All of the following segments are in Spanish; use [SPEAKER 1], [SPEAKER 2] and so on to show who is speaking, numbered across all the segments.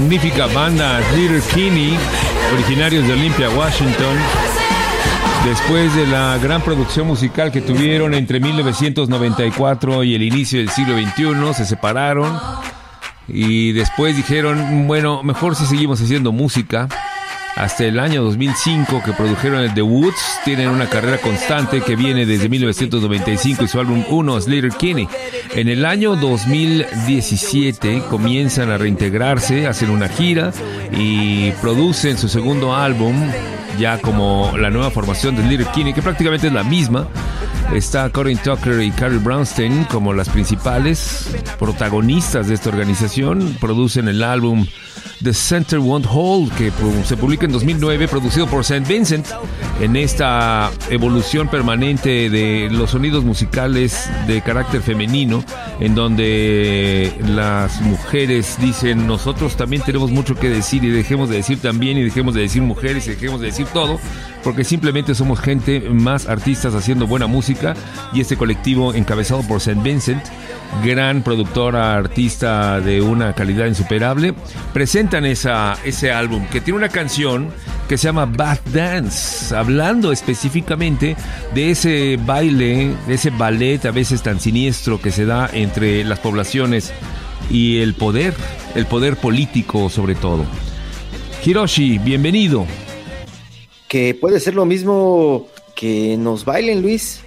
[SPEAKER 1] Magnífica banda Little Kinney, originarios de Olympia, Washington. Después de la gran producción musical que tuvieron entre 1994 y el inicio del siglo XXI, se separaron y después dijeron, bueno, mejor si seguimos haciendo música hasta el año 2005 que produjeron el The Woods. Tienen una carrera constante que viene desde 1995 y su álbum 1, Slater Kinney. En el año 2017 comienzan a reintegrarse, hacen una gira y producen su segundo álbum ya como la nueva formación de Little Kinney, que prácticamente es la misma. Está Corinne Tucker y Carrie Brownstein como las principales protagonistas de esta organización. Producen el álbum The Center Won't Hold, que se publica en 2009, producido por St. Vincent, en esta evolución permanente de los sonidos musicales de carácter femenino, en donde las mujeres dicen, nosotros también tenemos mucho que decir y dejemos de decir también y dejemos de decir mujeres y dejemos de decir todo, porque simplemente somos gente más artistas haciendo buena música y este colectivo encabezado por St. Vincent gran productora, artista de una calidad insuperable, presentan ese álbum que tiene una canción que se llama Bad Dance, hablando específicamente de ese baile, de ese ballet a veces tan siniestro que se da entre las poblaciones y el poder, el poder político sobre todo. Hiroshi, bienvenido.
[SPEAKER 2] Que puede ser lo mismo que nos bailen, Luis.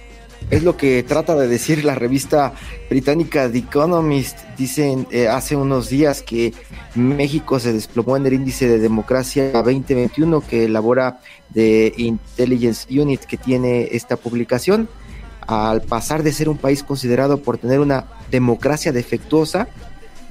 [SPEAKER 2] Es lo que trata de decir la revista británica The Economist. Dicen eh, hace unos días que México se desplomó en el índice de democracia 2021 que elabora de Intelligence Unit que tiene esta publicación. Al pasar de ser un país considerado por tener una democracia defectuosa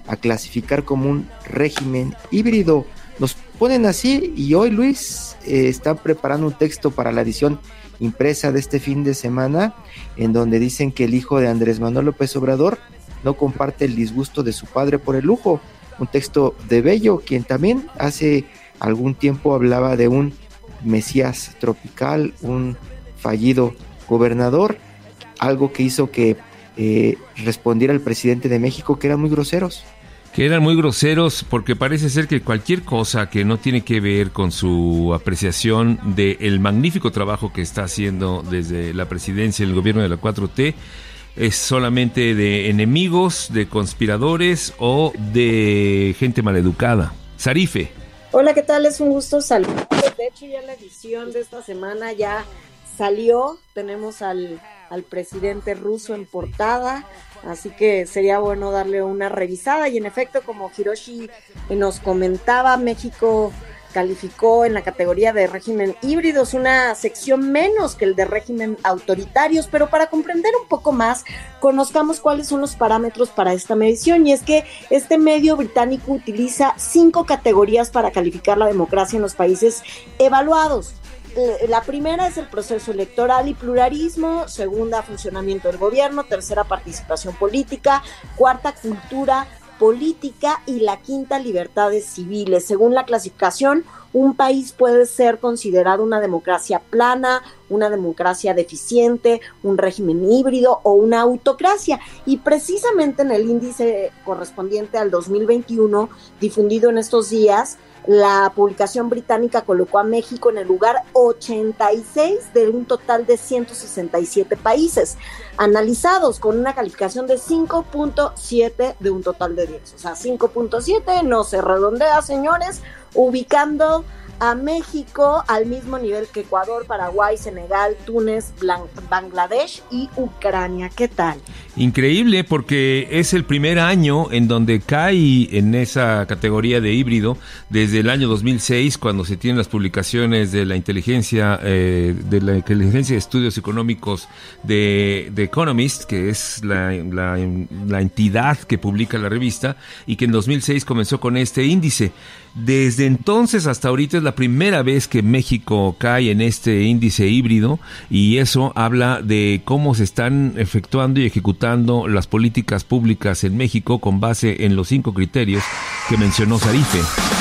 [SPEAKER 2] a clasificar como un régimen híbrido. Nos ponen así y hoy Luis eh, está preparando un texto para la edición impresa de este fin de semana en donde dicen que el hijo de Andrés Manuel López Obrador no comparte el disgusto de su padre por el lujo. Un texto de Bello, quien también hace algún tiempo hablaba de un Mesías tropical, un fallido gobernador, algo que hizo que eh, respondiera el presidente de México que eran muy groseros
[SPEAKER 1] que eran muy groseros porque parece ser que cualquier cosa que no tiene que ver con su apreciación del magnífico trabajo que está haciendo desde la presidencia el gobierno de la 4T es solamente de enemigos, de conspiradores o de gente maleducada. Sarife.
[SPEAKER 3] Hola, ¿qué tal? Es un gusto saludar. De hecho, ya la edición de esta semana ya salió. Tenemos al, al presidente ruso en portada Así que sería bueno darle una revisada y en efecto, como Hiroshi nos comentaba, México calificó en la categoría de régimen híbridos una sección menos que el de régimen autoritarios, pero para comprender un poco más, conozcamos cuáles son los parámetros para esta medición y es que este medio británico utiliza cinco categorías para calificar la democracia en los países evaluados. Eh, la primera es el proceso electoral y pluralismo, segunda funcionamiento del gobierno, tercera participación política, cuarta cultura política y la quinta libertades civiles. Según la clasificación, un país puede ser considerado una democracia plana, una democracia deficiente, un régimen híbrido o una autocracia. Y precisamente en el índice correspondiente al 2021, difundido en estos días, la publicación británica colocó a México en el lugar 86 de un total de 167 países analizados con una calificación de 5.7 de un total de 10. O sea, 5.7 no se redondea, señores, ubicando a México al mismo nivel que Ecuador, Paraguay, Senegal, Túnez, Bangladesh y Ucrania. ¿Qué tal?
[SPEAKER 1] Increíble porque es el primer año en donde cae en esa categoría de híbrido desde el año 2006 cuando se tienen las publicaciones de la inteligencia eh, de la inteligencia de estudios económicos de, de Economist que es la, la, la entidad que publica la revista y que en 2006 comenzó con este índice. Desde entonces hasta ahorita es la primera vez que México cae en este índice híbrido y eso habla de cómo se están efectuando y ejecutando las políticas públicas en México con base en los cinco criterios que mencionó Sarife.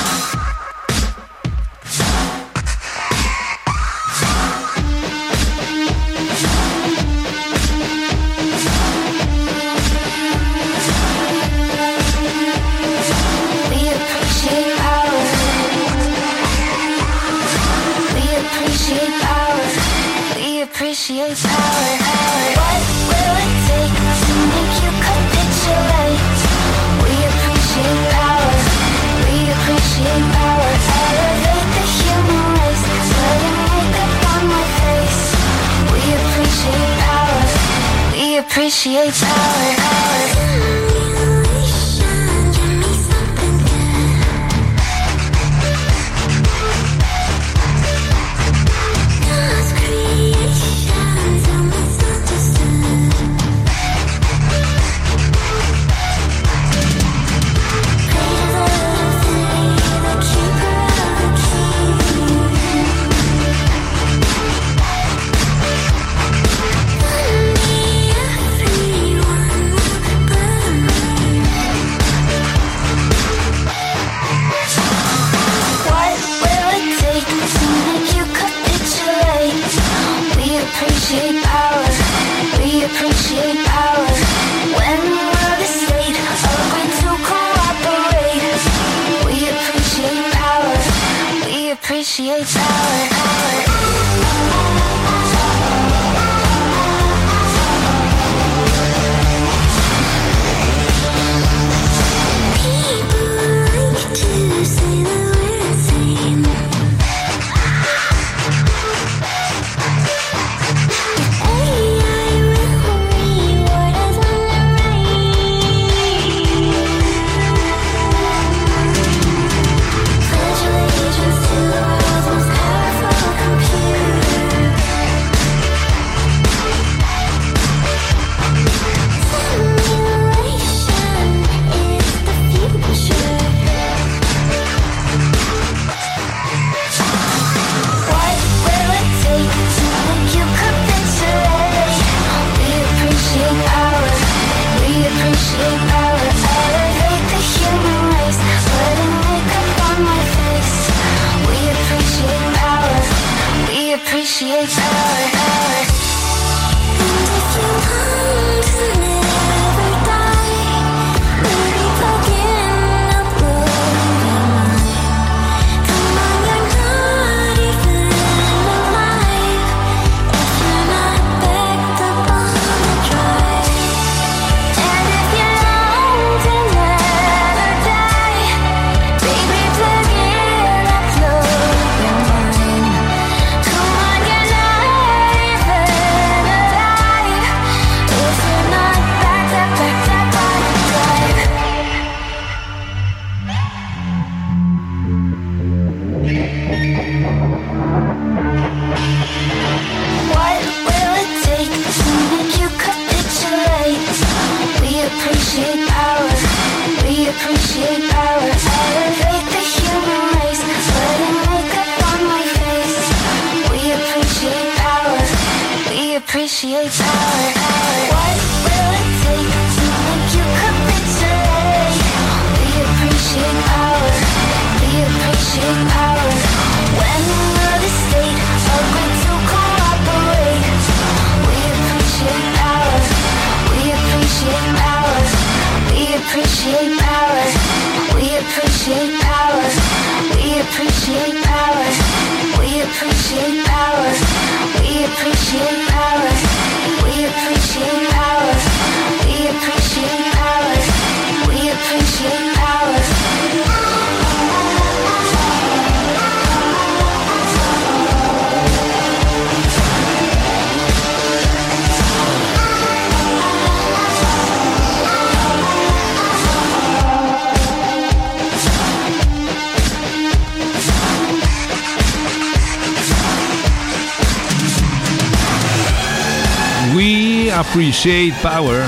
[SPEAKER 1] Appreciate Power,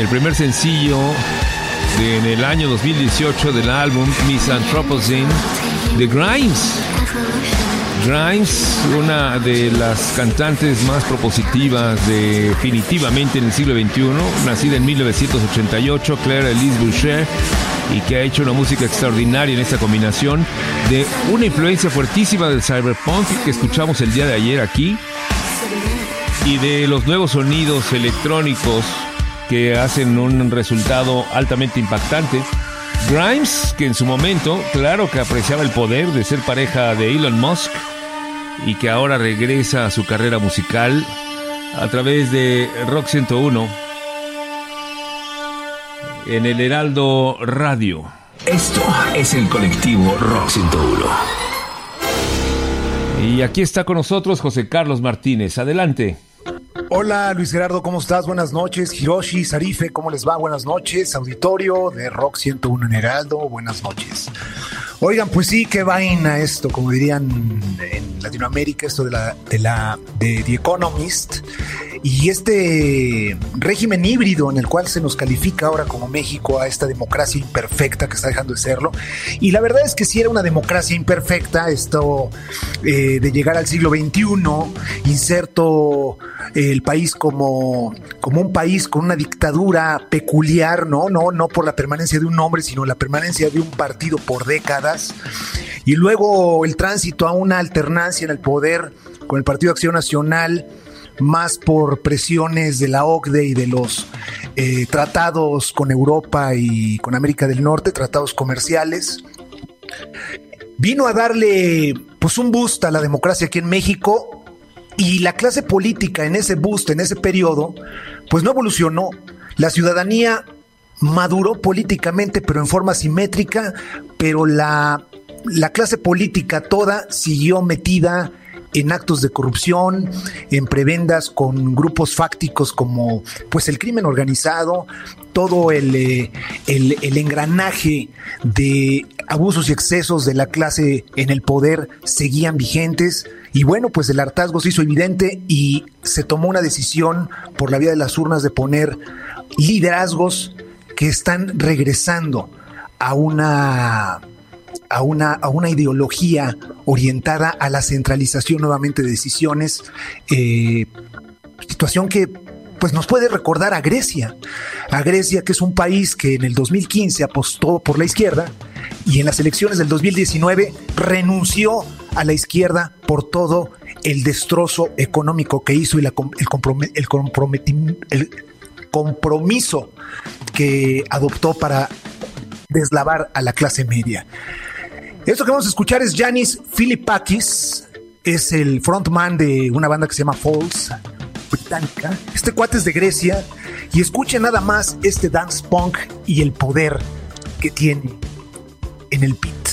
[SPEAKER 1] el primer sencillo de, en el año 2018 del álbum Misanthropocene de Grimes. Grimes, una de las cantantes más propositivas definitivamente en el siglo XXI, nacida en 1988, Claire Elise Boucher, y que ha hecho una música extraordinaria en esta combinación de una influencia fuertísima del cyberpunk que escuchamos el día de ayer aquí, y de los nuevos sonidos electrónicos que hacen un resultado altamente impactante. Grimes, que en su momento, claro que apreciaba el poder de ser pareja de Elon Musk y que ahora regresa a su carrera musical a través de Rock 101 en el Heraldo Radio.
[SPEAKER 4] Esto es el colectivo Rock 101.
[SPEAKER 1] Y aquí está con nosotros José Carlos Martínez. Adelante.
[SPEAKER 5] Hola Luis Gerardo, ¿cómo estás? Buenas noches. Hiroshi, Sarife, ¿cómo les va? Buenas noches. Auditorio de Rock 101 en Heraldo, buenas noches. Oigan, pues sí, qué vaina esto, como dirían en Latinoamérica, esto de la de la de The Economist y este régimen híbrido en el cual se nos califica ahora como México a esta democracia imperfecta que está dejando de serlo. Y la verdad es que si era una democracia imperfecta, esto eh, de llegar al siglo XXI, inserto el país como, como un país con una dictadura peculiar, ¿no? No, no por la permanencia de un hombre, sino la permanencia de un partido por décadas. Y luego el tránsito a una alternancia en el poder con el Partido Acción Nacional, más por presiones de la OCDE y de los eh, tratados con Europa y con América del Norte, tratados comerciales. Vino a darle pues un boost a la democracia aquí en México y la clase política en ese boost, en ese periodo, pues no evolucionó. La ciudadanía maduró políticamente, pero en forma simétrica, pero la, la clase política toda siguió metida en actos de corrupción, en prebendas con grupos fácticos como pues el crimen organizado, todo el, eh, el, el, engranaje de abusos y excesos de la clase en el poder seguían vigentes. Y bueno, pues el hartazgo se hizo evidente y se tomó una decisión por la vía de las urnas de poner liderazgos que están regresando a una a una, a una ideología orientada a la centralización nuevamente de decisiones, eh, situación que pues nos puede recordar a Grecia, a Grecia que es un país que en el 2015 apostó por la izquierda y en las elecciones del 2019 renunció a la izquierda por todo el destrozo económico que hizo y la, el, compromet, el, el compromiso que adoptó para deslavar a la clase media. Esto que vamos a escuchar es Janis Filipakis, es el frontman de una banda que se llama Falls, británica. Este cuate es de Grecia y escuche nada más este dance punk y el poder que tiene en el beat.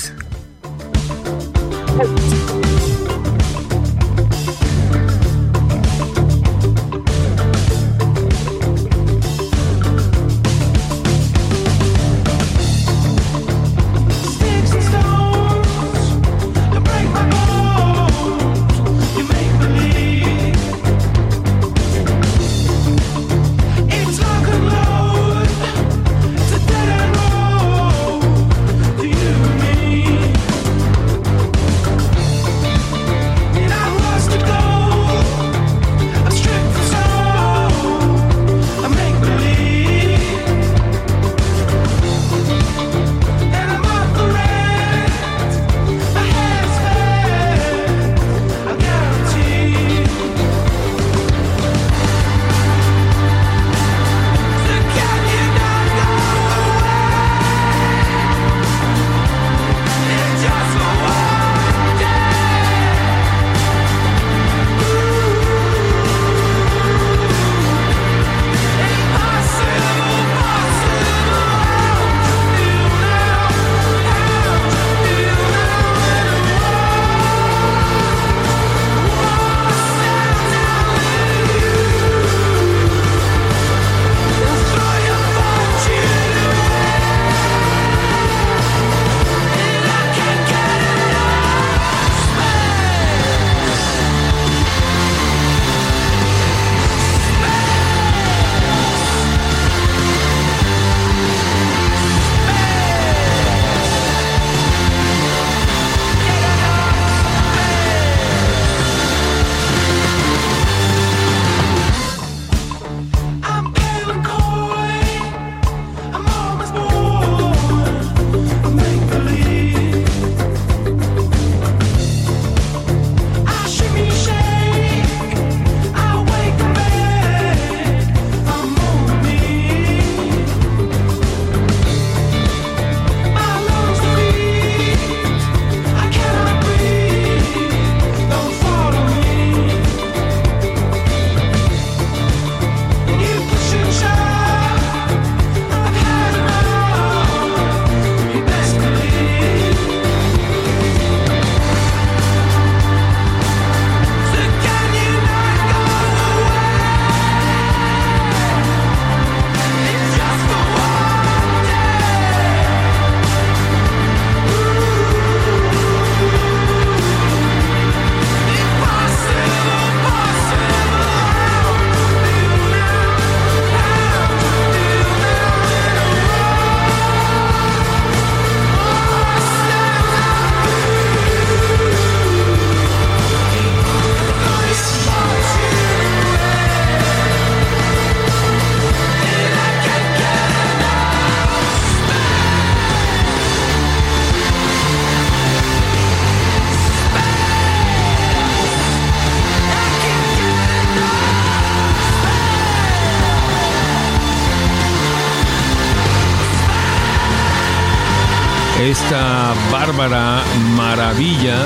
[SPEAKER 1] Esta bárbara maravilla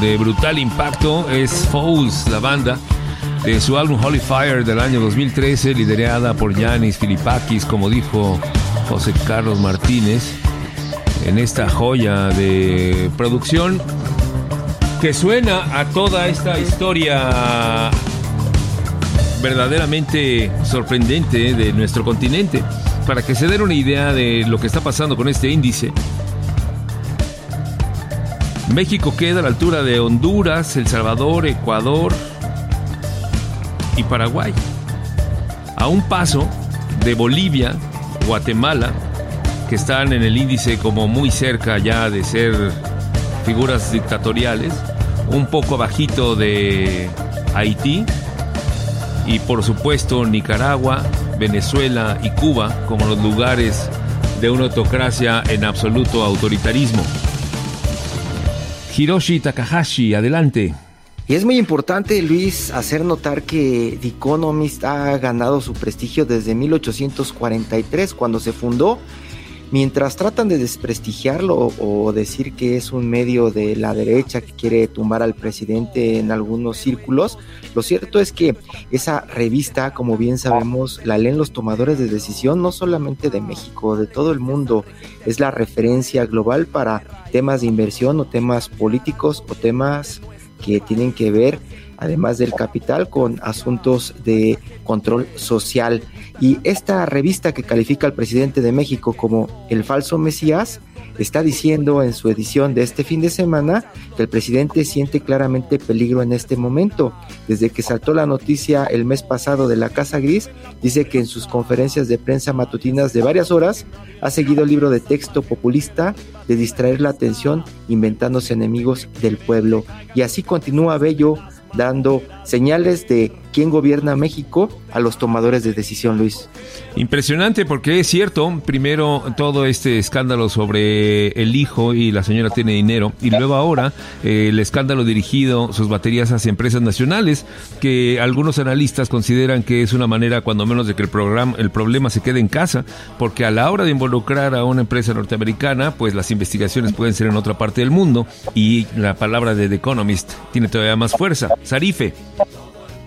[SPEAKER 1] de brutal impacto es Foles, la banda de su álbum Holy Fire del año 2013, liderada por Yanis Filipakis, como dijo José Carlos Martínez, en esta joya de producción que suena a toda esta historia verdaderamente sorprendente de nuestro continente. Para que se den una idea de lo que está pasando con este índice, México queda a la altura de Honduras, El Salvador, Ecuador y Paraguay. A un paso de Bolivia, Guatemala, que están en el índice como muy cerca ya de ser figuras dictatoriales, un poco bajito de Haití y por supuesto Nicaragua, Venezuela y Cuba como los lugares de una autocracia en absoluto autoritarismo. Hiroshi Takahashi, adelante.
[SPEAKER 2] Y es muy importante, Luis, hacer notar que The Economist ha ganado su prestigio desde 1843, cuando se fundó. Mientras tratan de desprestigiarlo o decir que es un medio de la derecha que quiere tumbar al presidente en algunos círculos, lo cierto es que esa revista, como bien sabemos, la leen los tomadores de decisión no solamente de México, de todo el mundo. Es la referencia global para temas de inversión o temas políticos o temas que tienen que ver, además del capital, con asuntos de control social. Y esta revista que califica al presidente de México como el falso Mesías, está diciendo en su edición de este fin de semana que el presidente siente claramente peligro en este momento. Desde que saltó la noticia el mes pasado de la Casa Gris, dice que en sus conferencias de prensa matutinas de varias horas ha seguido el libro de texto populista de distraer la atención inventándose enemigos del pueblo. Y así continúa Bello dando señales de quién gobierna México a los tomadores de decisión, Luis.
[SPEAKER 1] Impresionante porque es cierto, primero todo este escándalo sobre el hijo y la señora tiene dinero y luego ahora eh, el escándalo dirigido sus baterías hacia empresas nacionales que algunos analistas consideran que es una manera cuando menos de que el programa el problema se quede en casa porque a la hora de involucrar a una empresa norteamericana pues las investigaciones pueden ser en otra parte del mundo y la palabra de The Economist tiene todavía más fuerza. Sarife.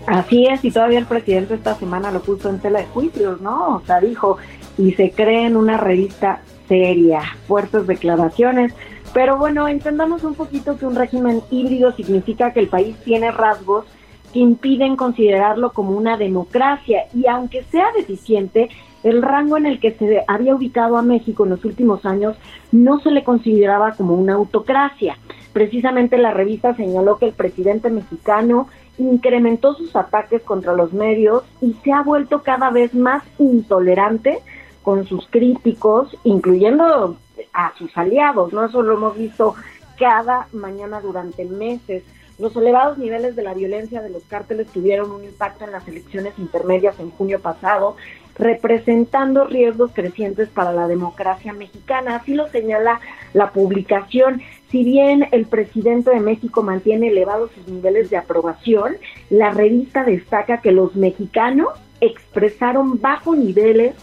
[SPEAKER 3] Así es, y todavía el presidente esta semana lo puso en tela de juicios, ¿no? O sea, dijo, y se cree en una revista seria, fuertes declaraciones. Pero bueno, entendamos un poquito que un régimen híbrido significa que el país tiene rasgos que impiden considerarlo como una democracia y aunque sea deficiente, el rango en el que se había ubicado a México en los últimos años no se le consideraba como una autocracia. Precisamente la revista señaló que el presidente mexicano incrementó sus ataques contra los medios y se ha vuelto cada vez más intolerante con sus críticos, incluyendo a sus aliados, ¿no? Eso lo hemos visto cada mañana durante meses. Los elevados niveles de la violencia de los cárteles tuvieron un impacto en las elecciones intermedias en junio pasado, representando riesgos crecientes para la democracia mexicana. Así lo señala la publicación. Si bien el presidente de México mantiene elevados sus niveles de aprobación, la revista destaca que los mexicanos expresaron bajos niveles,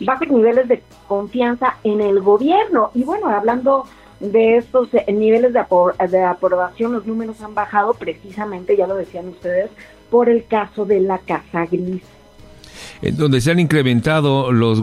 [SPEAKER 3] bajos niveles de confianza en el gobierno. Y bueno, hablando de estos eh, niveles de, de aprobación, los números han bajado precisamente, ya lo decían ustedes, por el caso de la Casa Gris.
[SPEAKER 1] en donde se han incrementado los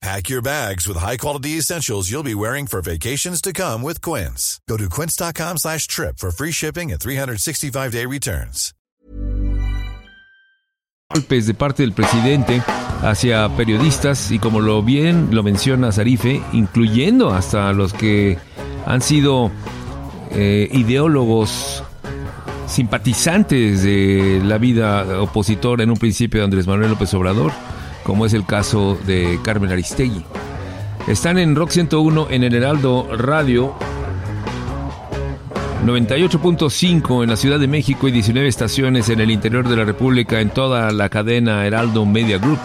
[SPEAKER 6] Pack your bags with high-quality essentials you'll be wearing for vacations to come with Quince. Go to quince.com slash trip for free shipping and 365-day returns.
[SPEAKER 1] golpes de parte del presidente hacia periodistas y como lo bien lo menciona Zarife, incluyendo hasta los que han sido eh, ideólogos simpatizantes de la vida opositora en un principio de Andrés Manuel López Obrador, como es el caso de Carmen Aristegui. Están en Rock 101 en el Heraldo Radio.
[SPEAKER 7] 98.5 en la Ciudad de México y 19 estaciones en el interior de la República en toda la cadena Heraldo Media Group.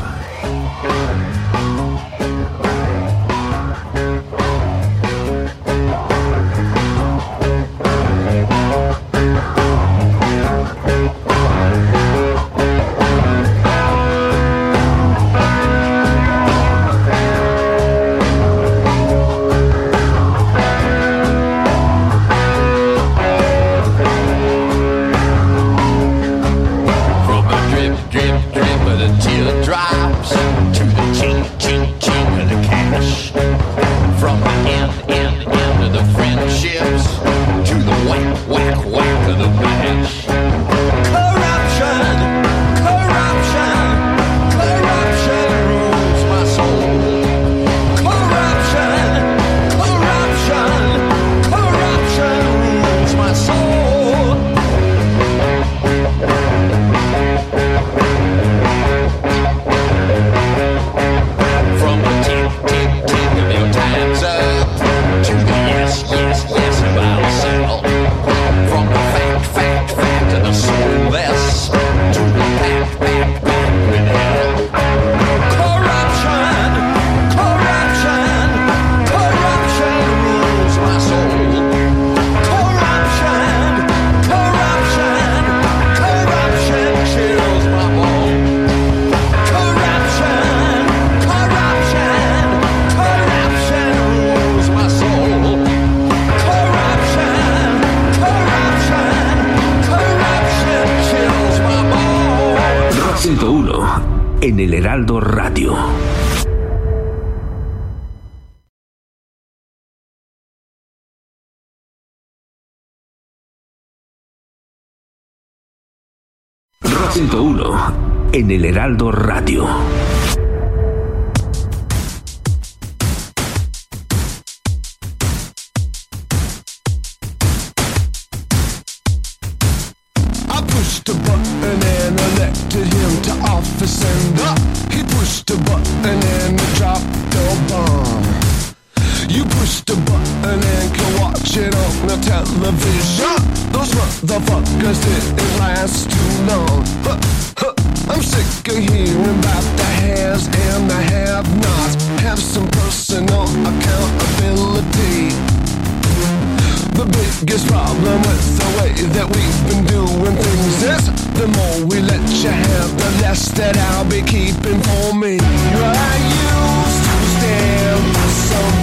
[SPEAKER 4] Him to office and. He pushed a button and dropped the bomb. You pushed a button and can watch it on the television. Those motherfuckers didn't last too long. Huh, huh. I'm sick of hearing about the haves and the have-nots. Have some personal accountability. The biggest problem with the way that we've been doing things is the more we let you have, the less that I'll be keeping for me. I used to stand something.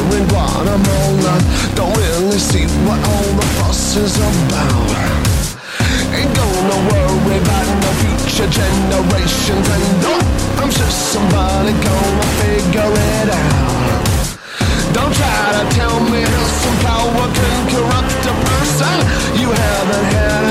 [SPEAKER 4] fuss is. Ain't gonna worry about no future generations and no, I'm sure somebody gonna figure it out. Don't try to tell me how some power can corrupt a person. You haven't had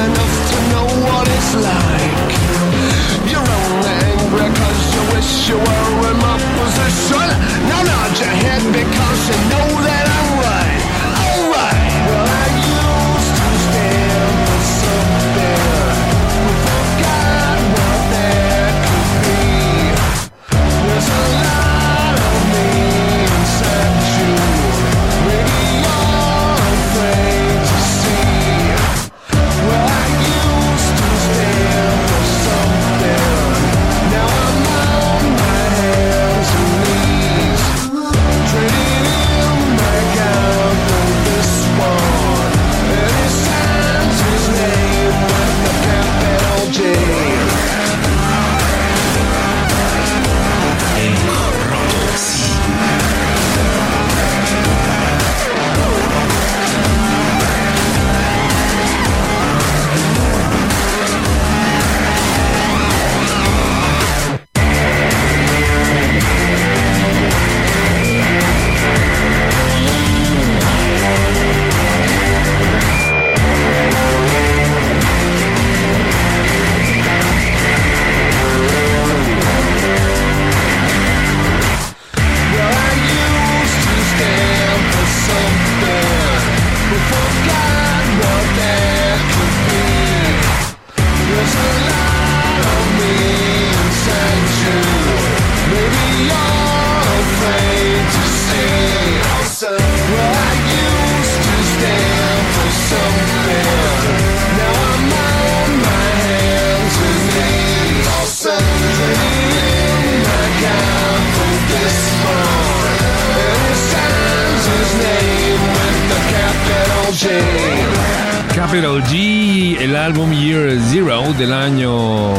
[SPEAKER 1] Capital G, el álbum Year Zero del año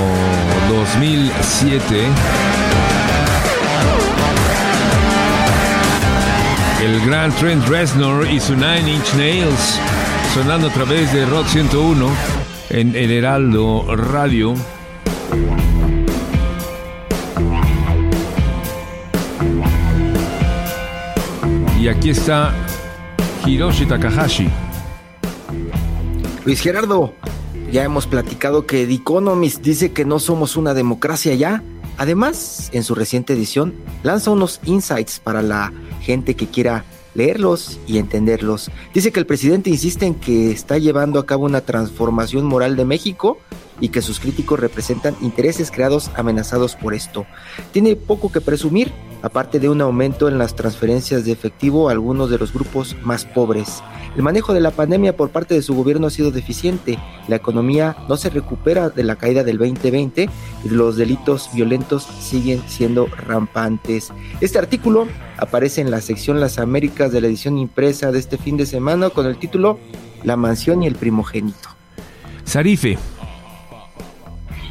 [SPEAKER 1] 2007. El gran Trent Reznor y su Nine Inch Nails sonando a través de Rock 101 en el Heraldo Radio. Y aquí está Hiroshi Takahashi.
[SPEAKER 2] Luis Gerardo, ya hemos platicado que The Economist dice que no somos una democracia ya. Además, en su reciente edición, lanza unos insights para la gente que quiera leerlos y entenderlos. Dice que el presidente insiste en que está llevando a cabo una transformación moral de México y que sus críticos representan intereses creados amenazados por esto. Tiene poco que presumir, aparte de un aumento en las transferencias de efectivo a algunos de los grupos más pobres. El manejo de la pandemia por parte de su gobierno ha sido deficiente, la economía no se recupera de la caída del 2020 y los delitos violentos siguen siendo rampantes. Este artículo aparece en la sección Las Américas de la edición impresa de este fin de semana con el título La mansión y el primogénito.
[SPEAKER 1] Sarife,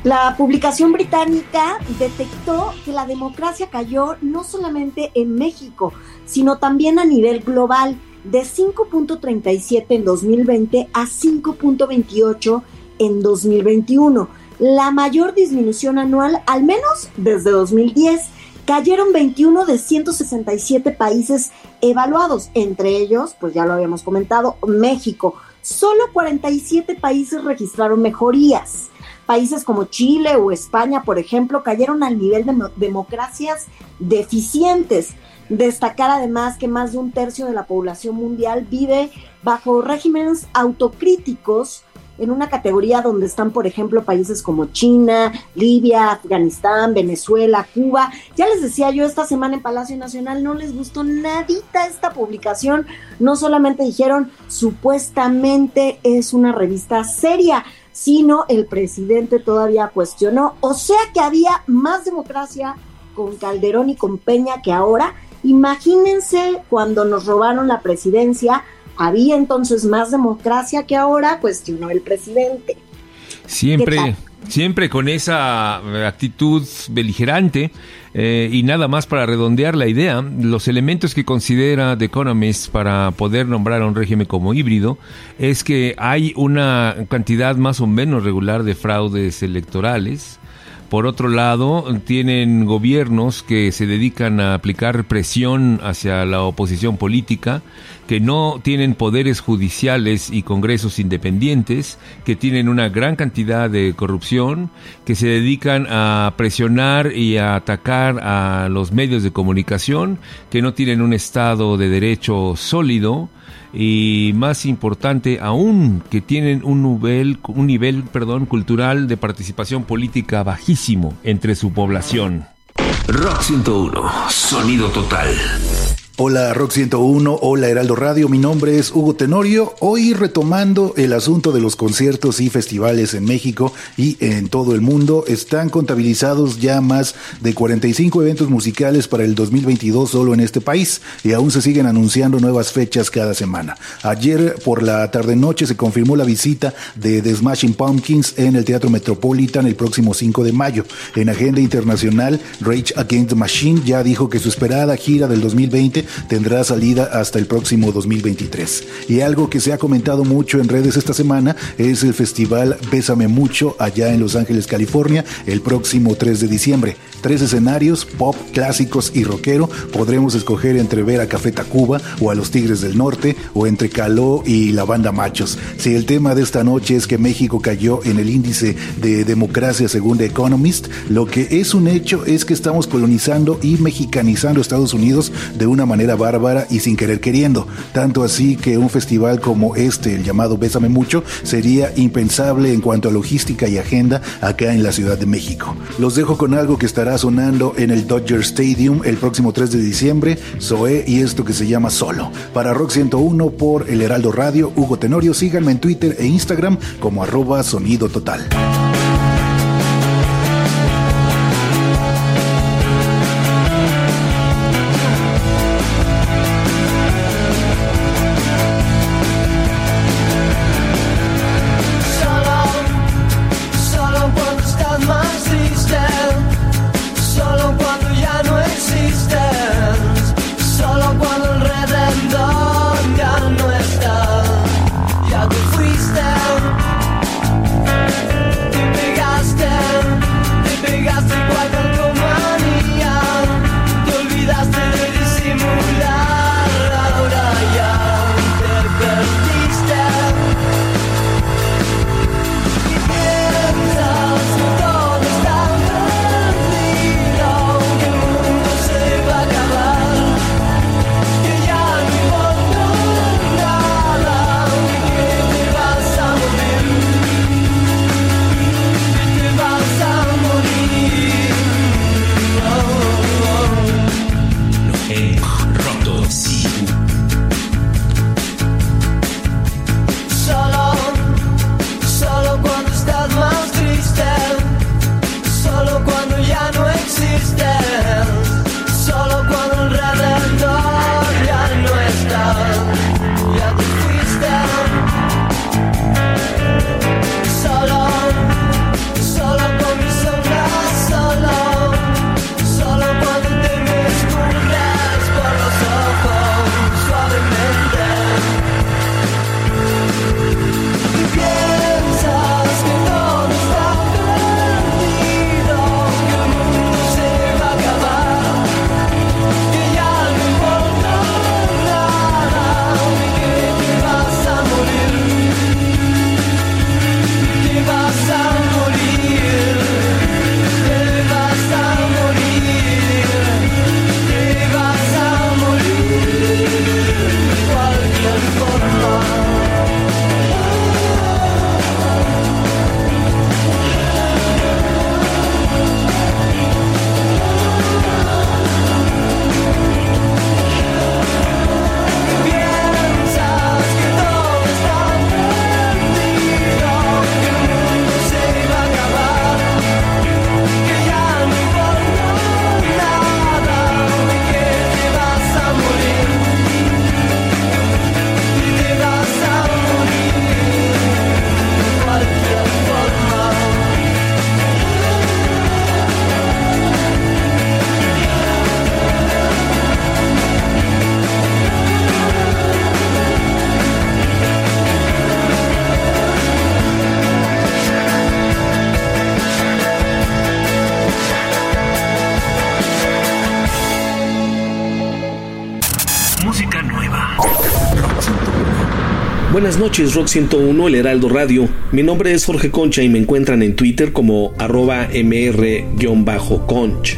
[SPEAKER 3] La publicación británica detectó que la democracia cayó no solamente en México, sino también a nivel global, de 5.37 en 2020 a 5.28 en 2021, la mayor disminución anual al menos desde 2010. Cayeron 21 de 167 países evaluados, entre ellos, pues ya lo habíamos comentado, México. Solo 47 países registraron mejorías. Países como Chile o España, por ejemplo, cayeron al nivel de mo- democracias deficientes. Destacar además que más de un tercio de la población mundial vive bajo regímenes autocríticos en una categoría donde están, por ejemplo, países como China, Libia, Afganistán, Venezuela, Cuba. Ya les decía yo esta semana en Palacio Nacional, no les gustó nadita esta publicación. No solamente dijeron supuestamente es una revista seria, sino el presidente todavía cuestionó. O sea que había más democracia con Calderón y con Peña que ahora. Imagínense cuando nos robaron la presidencia, había entonces más democracia que ahora, cuestionó el presidente. ¿Qué
[SPEAKER 1] Siempre? Siempre con esa eh, actitud beligerante eh, y nada más para redondear la idea, los elementos que considera The Economist para poder nombrar a un régimen como híbrido es que hay una cantidad más o menos regular de fraudes electorales. Por otro lado, tienen gobiernos que se dedican a aplicar presión hacia la oposición política, que no tienen poderes judiciales y congresos independientes, que tienen una gran cantidad de corrupción, que se dedican a presionar y a atacar a los medios de comunicación, que no tienen un Estado de derecho sólido, y más importante aún que tienen un nivel un nivel perdón cultural de participación política bajísimo entre su población.
[SPEAKER 4] Rock 101, sonido total.
[SPEAKER 8] Hola Rock 101, hola Heraldo Radio, mi nombre es Hugo Tenorio, hoy retomando el asunto de los conciertos y festivales en México y en todo el mundo, están contabilizados ya más de 45 eventos musicales para el 2022 solo en este país y aún se siguen anunciando nuevas fechas cada semana. Ayer por la tarde-noche se confirmó la visita de The Smashing Pumpkins en el Teatro Metropolitan el próximo 5 de mayo. En agenda internacional, Rage Against the Machine ya dijo que su esperada gira del 2020 tendrá salida hasta el próximo 2023. Y algo que se ha comentado mucho en redes esta semana es el festival Bésame Mucho allá en Los Ángeles, California, el próximo 3 de diciembre. Tres escenarios, pop, clásicos y rockero. Podremos escoger entre ver a Café Tacuba o a los Tigres del Norte o entre Caló y la banda Machos. Si el tema de esta noche es que México cayó en el índice de democracia según The Economist, lo que es un hecho es que estamos colonizando y mexicanizando Estados Unidos de una manera bárbara y sin querer queriendo. Tanto así que un festival como este, el llamado Bésame Mucho, sería impensable en cuanto a logística y agenda acá en la Ciudad de México. Los dejo con algo que estará sonando en el Dodger Stadium el próximo 3 de diciembre, Zoé y esto que se llama Solo. Para Rock 101 por El Heraldo Radio, Hugo Tenorio, síganme en Twitter e Instagram como arroba sonido total.
[SPEAKER 9] Buenas noches, Rock 101, El Heraldo Radio. Mi nombre es Jorge Concha y me encuentran en Twitter como arroba mr-conch.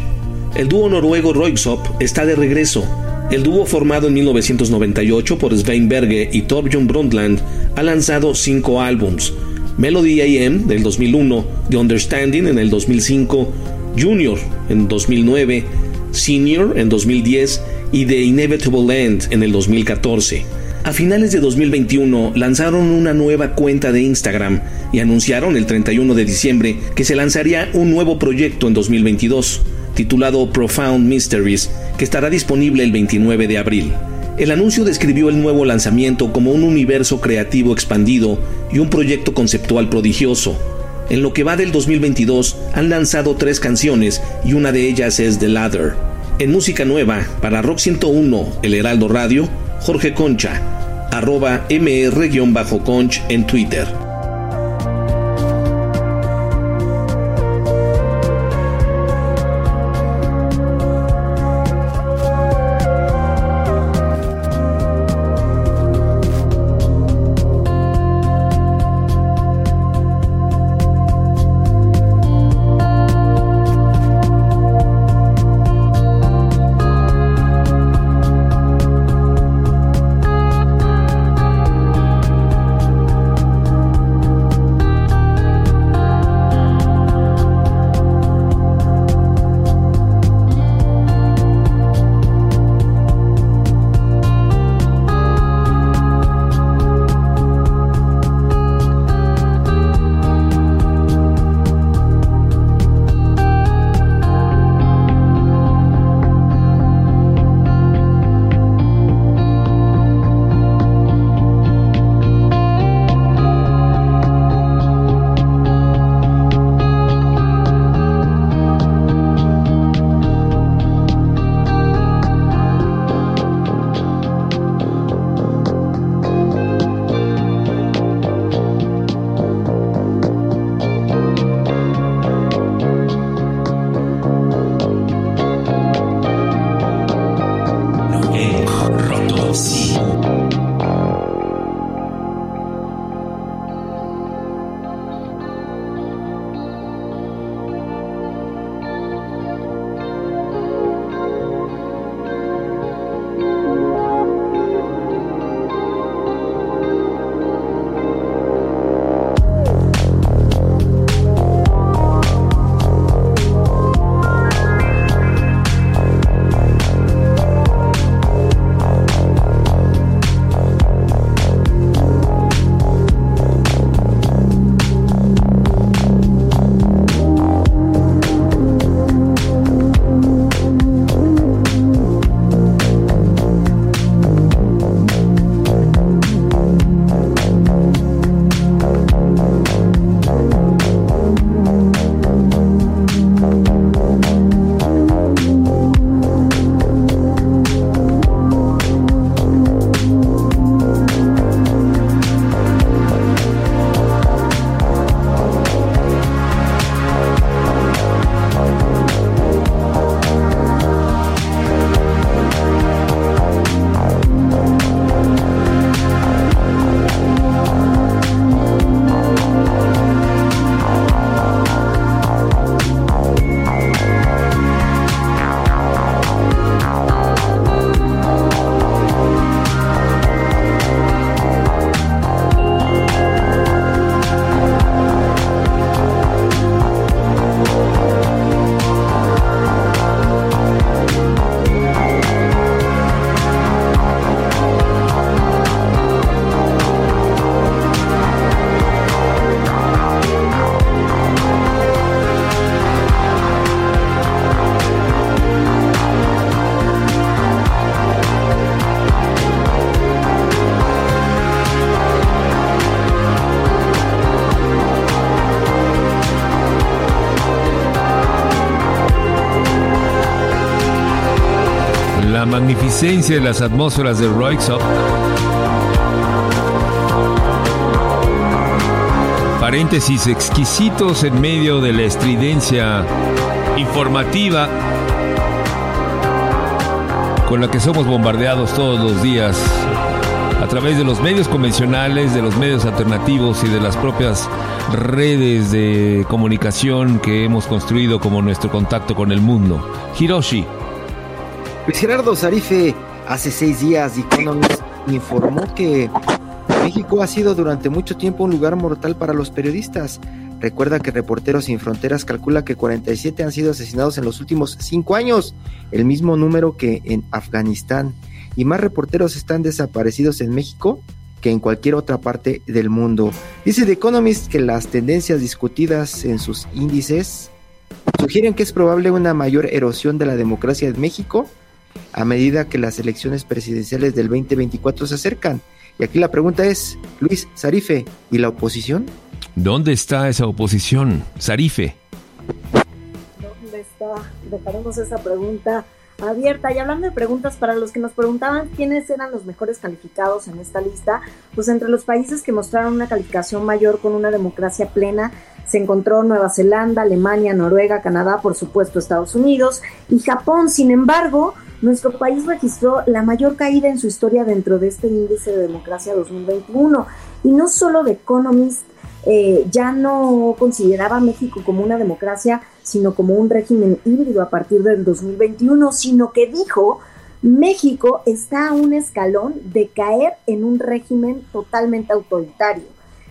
[SPEAKER 9] El dúo noruego Royksop está de regreso. El dúo formado en 1998 por Svein Berge y Torbjörn Brundtland ha lanzado cinco álbums. Melody AM del 2001, The Understanding en el 2005, Junior en 2009, Senior en 2010 y The Inevitable End en el 2014. A finales de 2021 lanzaron una nueva cuenta de Instagram y anunciaron el 31 de diciembre que se lanzaría un nuevo proyecto en 2022, titulado Profound Mysteries, que estará disponible el 29 de abril. El anuncio describió el nuevo lanzamiento como un universo creativo expandido y un proyecto conceptual prodigioso. En lo que va del 2022 han lanzado tres canciones y una de ellas es The Ladder. En música nueva, para Rock 101, El Heraldo Radio, Jorge Concha, arroba mr-conch en Twitter.
[SPEAKER 1] Magnificencia de las atmósferas de Roixop. Paréntesis exquisitos en medio de la estridencia informativa con la que somos bombardeados todos los días a través de los medios convencionales, de los medios alternativos y de las propias redes de comunicación que hemos construido como nuestro contacto con el mundo. Hiroshi.
[SPEAKER 2] Luis Gerardo Zarife, hace seis días, Economist informó que México ha sido durante mucho tiempo un lugar mortal para los periodistas. Recuerda que Reporteros Sin Fronteras calcula que 47 han sido asesinados en los últimos cinco años, el mismo número que en Afganistán. Y más reporteros están desaparecidos en México que en cualquier otra parte del mundo. Dice The Economist que las tendencias discutidas en sus índices sugieren que es probable una mayor erosión de la democracia en México a medida que las elecciones presidenciales del 2024 se acercan. Y aquí la pregunta es, Luis Zarife, ¿y la oposición?
[SPEAKER 1] ¿Dónde está esa oposición? Sarife.
[SPEAKER 3] ¿Dónde está? Dejaremos esa pregunta abierta. Y hablando de preguntas, para los que nos preguntaban quiénes eran los mejores calificados en esta lista, pues entre los países que mostraron una calificación mayor con una democracia plena, se encontró Nueva Zelanda, Alemania, Noruega, Canadá, por supuesto Estados Unidos y Japón. Sin embargo, nuestro país registró la mayor caída en su historia dentro de este índice de democracia 2021. Y no solo The Economist eh, ya no consideraba a México como una democracia, sino como un régimen híbrido a partir del 2021, sino que dijo México está a un escalón de caer en un régimen totalmente autoritario.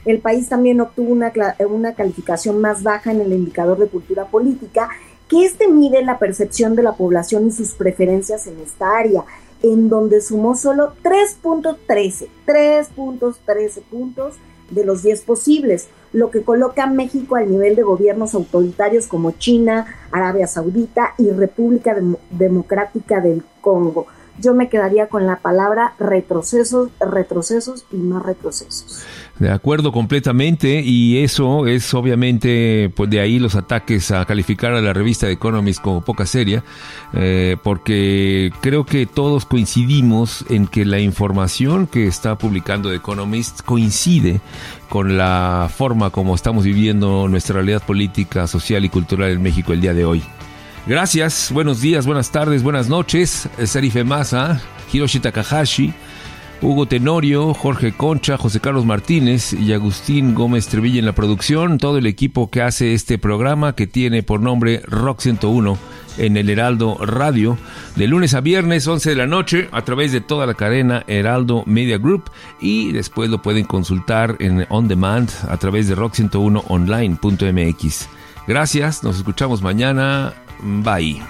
[SPEAKER 3] El país también obtuvo una, una calificación más baja en el indicador de cultura política, que este mide la percepción de la población y sus preferencias en esta área, en donde sumó solo 3.13, 3.13 puntos de los 10 posibles, lo que coloca a México al nivel de gobiernos autoritarios como China, Arabia Saudita y República Dem- Democrática del Congo. Yo me quedaría con la palabra retrocesos, retrocesos y más retrocesos.
[SPEAKER 1] De acuerdo completamente y eso es obviamente pues de ahí los ataques a calificar a la revista The Economist como poca seria eh, porque creo que todos coincidimos en que la información que está publicando The Economist coincide con la forma como estamos viviendo nuestra realidad política, social y cultural en México el día de hoy. Gracias, buenos días, buenas tardes, buenas noches. Serife Massa, Hiroshi Takahashi, Hugo Tenorio, Jorge Concha, José Carlos Martínez y Agustín Gómez Trevilla en la producción, todo el equipo que hace este programa que tiene por nombre Rock 101 en el Heraldo Radio, de lunes a viernes 11 de la noche a través de toda la cadena Heraldo Media Group y después lo pueden consultar en on demand a través de rock101online.mx. Gracias, nos escuchamos mañana. Bye.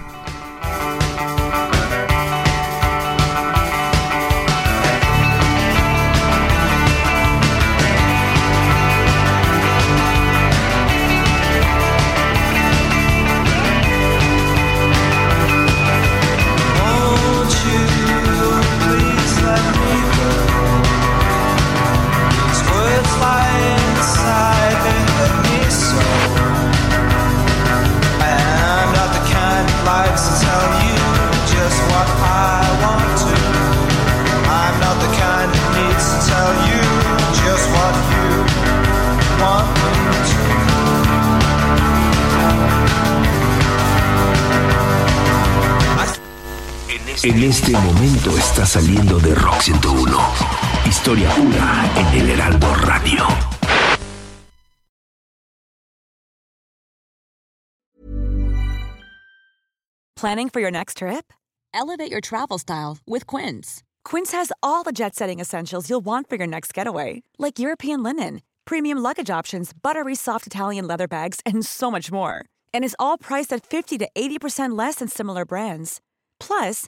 [SPEAKER 4] Este momento está saliendo de Rock 101. Historia pura en el Heraldo Radio.
[SPEAKER 10] Planning for your next trip? Elevate your travel style with Quince. Quince has all the jet setting essentials you'll want for your next getaway, like European linen, premium luggage options, buttery soft Italian leather bags, and so much more. And is all priced at 50 to 80% less than similar brands. Plus,